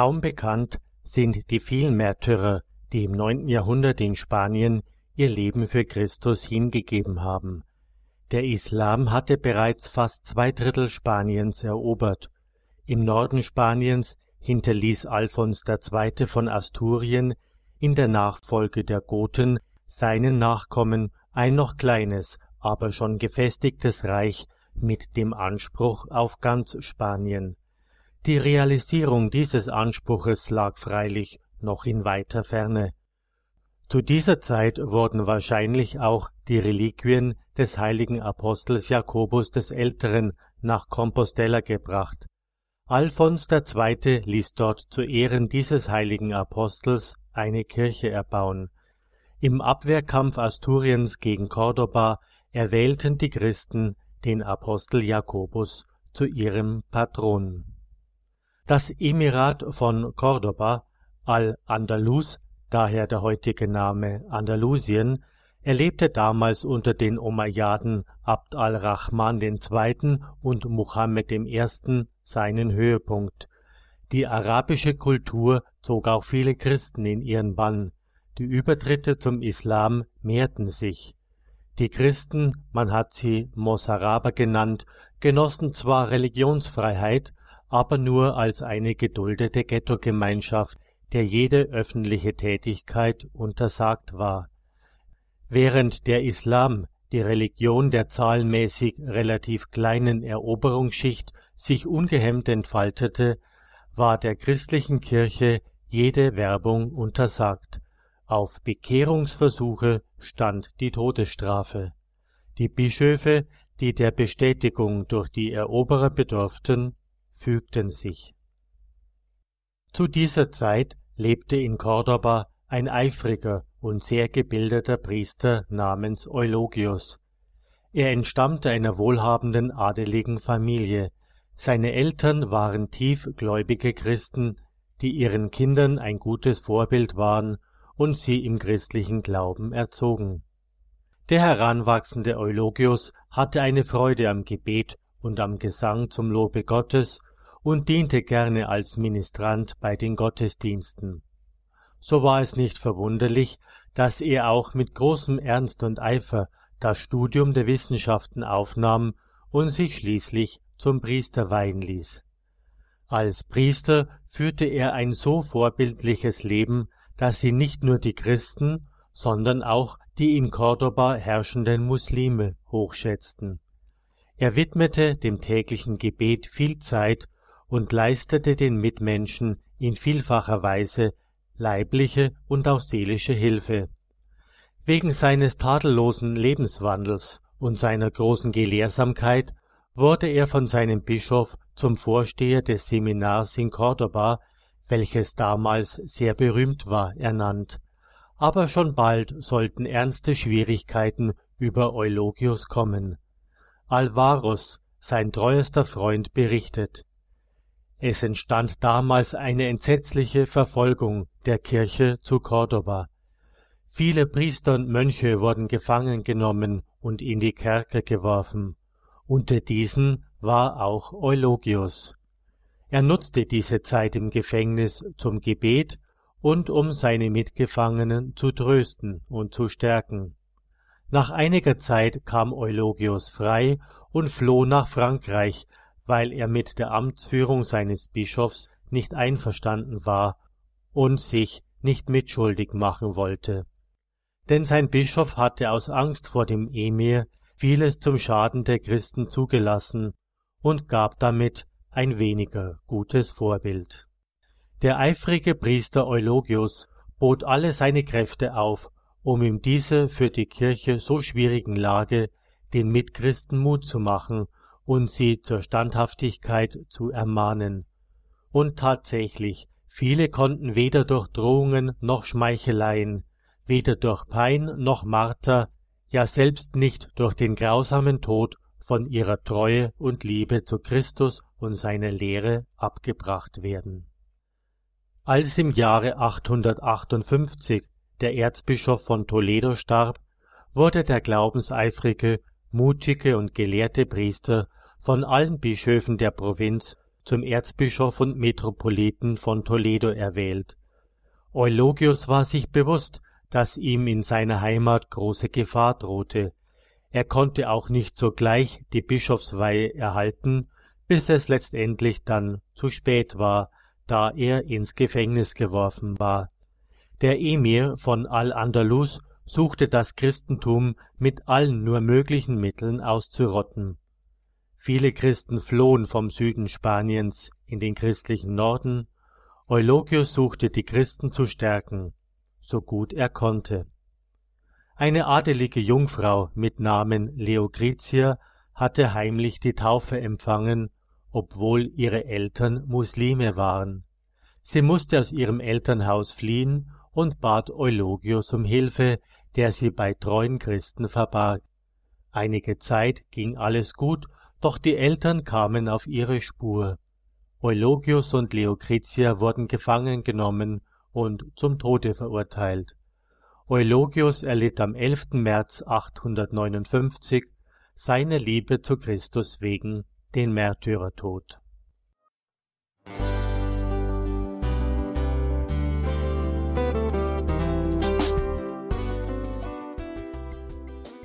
Kaum bekannt sind die vielen Märtyrer, die im neunten Jahrhundert in Spanien ihr Leben für Christus hingegeben haben. Der Islam hatte bereits fast zwei Drittel Spaniens erobert. Im Norden Spaniens hinterließ Alfons II. von Asturien in der Nachfolge der Goten seinen Nachkommen ein noch kleines, aber schon gefestigtes Reich mit dem Anspruch auf ganz Spanien. Die Realisierung dieses Anspruches lag freilich noch in weiter Ferne. Zu dieser Zeit wurden wahrscheinlich auch die Reliquien des heiligen Apostels Jakobus des Älteren nach Compostella gebracht. Alfons II. ließ dort zu Ehren dieses heiligen Apostels eine Kirche erbauen. Im Abwehrkampf Asturiens gegen Cordoba erwählten die Christen den Apostel Jakobus zu ihrem Patron. Das Emirat von Cordoba, Al-Andalus, daher der heutige Name Andalusien, erlebte damals unter den Umayyaden Abd al-Rahman II. und Muhammed I. seinen Höhepunkt. Die arabische Kultur zog auch viele Christen in ihren Bann, die Übertritte zum Islam mehrten sich. Die Christen, man hat sie Mosaraber genannt, genossen zwar Religionsfreiheit, aber nur als eine geduldete Ghettogemeinschaft, der jede öffentliche Tätigkeit untersagt war. Während der Islam, die Religion der zahlenmäßig relativ kleinen Eroberungsschicht, sich ungehemmt entfaltete, war der christlichen Kirche jede Werbung untersagt. Auf Bekehrungsversuche stand die Todesstrafe. Die Bischöfe, die der Bestätigung durch die Eroberer bedurften, fügten sich. Zu dieser Zeit lebte in Cordoba ein eifriger und sehr gebildeter Priester namens Eulogius. Er entstammte einer wohlhabenden adeligen Familie. Seine Eltern waren tiefgläubige Christen, die ihren Kindern ein gutes Vorbild waren und sie im christlichen Glauben erzogen. Der heranwachsende Eulogius hatte eine Freude am Gebet und am Gesang zum Lobe Gottes und diente gerne als Ministrant bei den Gottesdiensten. So war es nicht verwunderlich, dass er auch mit großem Ernst und Eifer das Studium der Wissenschaften aufnahm und sich schließlich zum Priester weihen ließ. Als Priester führte er ein so vorbildliches Leben, dass sie nicht nur die Christen, sondern auch die in Cordoba herrschenden Muslime hochschätzten. Er widmete dem täglichen Gebet viel Zeit und leistete den Mitmenschen in vielfacher Weise leibliche und auch seelische Hilfe. Wegen seines tadellosen Lebenswandels und seiner großen Gelehrsamkeit wurde er von seinem Bischof zum Vorsteher des Seminars in Cordoba, welches damals sehr berühmt war, ernannt. Aber schon bald sollten ernste Schwierigkeiten über Eulogius kommen. Alvaros, sein treuester Freund, berichtet, es entstand damals eine entsetzliche Verfolgung der Kirche zu Cordoba. Viele Priester und Mönche wurden gefangen genommen und in die Kerker geworfen. Unter diesen war auch Eulogius. Er nutzte diese Zeit im Gefängnis zum Gebet und um seine Mitgefangenen zu trösten und zu stärken. Nach einiger Zeit kam Eulogius frei und floh nach Frankreich, weil er mit der Amtsführung seines Bischofs nicht einverstanden war und sich nicht mitschuldig machen wollte. Denn sein Bischof hatte aus Angst vor dem Emir vieles zum Schaden der Christen zugelassen und gab damit ein weniger gutes Vorbild. Der eifrige Priester Eulogius bot alle seine Kräfte auf, um in dieser für die Kirche so schwierigen Lage den Mitchristen Mut zu machen und sie zur Standhaftigkeit zu ermahnen. Und tatsächlich, viele konnten weder durch Drohungen noch Schmeicheleien, weder durch Pein noch Marter, ja selbst nicht durch den grausamen Tod von ihrer Treue und Liebe zu Christus und seiner Lehre abgebracht werden. Als im Jahre 858 der Erzbischof von Toledo starb, wurde der glaubenseifrige, mutige und gelehrte Priester von allen Bischöfen der Provinz zum Erzbischof und Metropoliten von Toledo erwählt. Eulogius war sich bewusst, dass ihm in seiner Heimat große Gefahr drohte. Er konnte auch nicht sogleich die Bischofsweihe erhalten, bis es letztendlich dann zu spät war, da er ins Gefängnis geworfen war. Der Emir von Al-Andalus suchte das Christentum mit allen nur möglichen Mitteln auszurotten. Viele Christen flohen vom Süden Spaniens in den christlichen Norden, Eulogius suchte die Christen zu stärken, so gut er konnte. Eine adelige Jungfrau mit Namen Leokritia hatte heimlich die Taufe empfangen, obwohl ihre Eltern Muslime waren. Sie musste aus ihrem Elternhaus fliehen und bat Eulogius um Hilfe, der sie bei treuen Christen verbarg. Einige Zeit ging alles gut, doch die Eltern kamen auf ihre Spur. Eulogius und Leokritia wurden gefangen genommen und zum Tode verurteilt. Eulogius erlitt am 11. März 859 seine Liebe zu Christus wegen den Märtyrertod.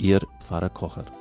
Ihr Pfarrer Kocher.